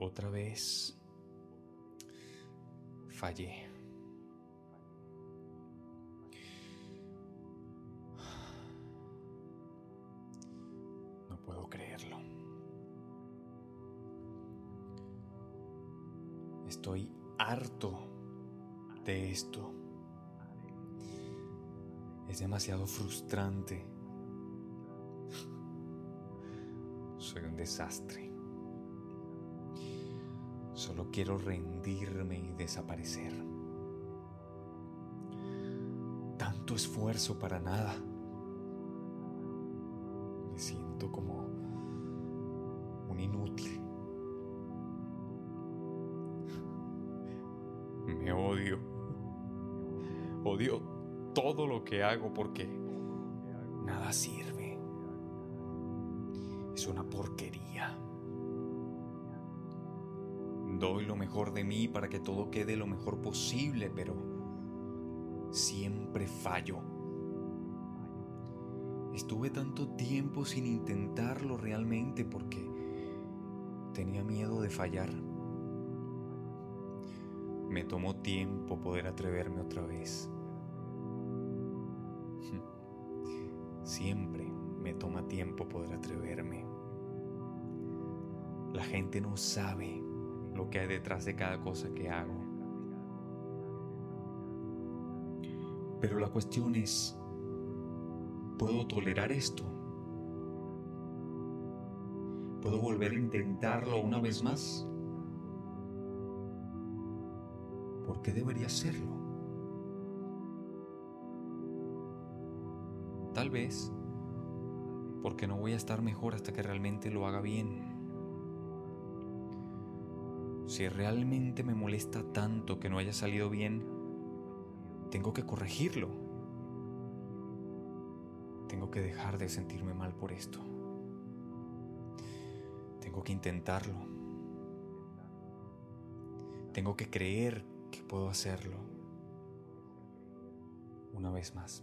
Otra vez fallé. No puedo creerlo. Estoy harto de esto. Es demasiado frustrante. Soy un desastre. Solo quiero rendirme y desaparecer. Tanto esfuerzo para nada. Me siento como un inútil. Me odio. Odio todo lo que hago porque nada sirve. Es una porquería. Doy lo mejor de mí para que todo quede lo mejor posible, pero siempre fallo. Estuve tanto tiempo sin intentarlo realmente porque tenía miedo de fallar. Me tomó tiempo poder atreverme otra vez. Siempre me toma tiempo poder atreverme. La gente no sabe lo que hay detrás de cada cosa que hago. Pero la cuestión es, ¿puedo tolerar esto? ¿Puedo volver a intentarlo una vez más? ¿Por qué debería hacerlo? Tal vez porque no voy a estar mejor hasta que realmente lo haga bien. Si realmente me molesta tanto que no haya salido bien, tengo que corregirlo. Tengo que dejar de sentirme mal por esto. Tengo que intentarlo. Tengo que creer que puedo hacerlo. Una vez más.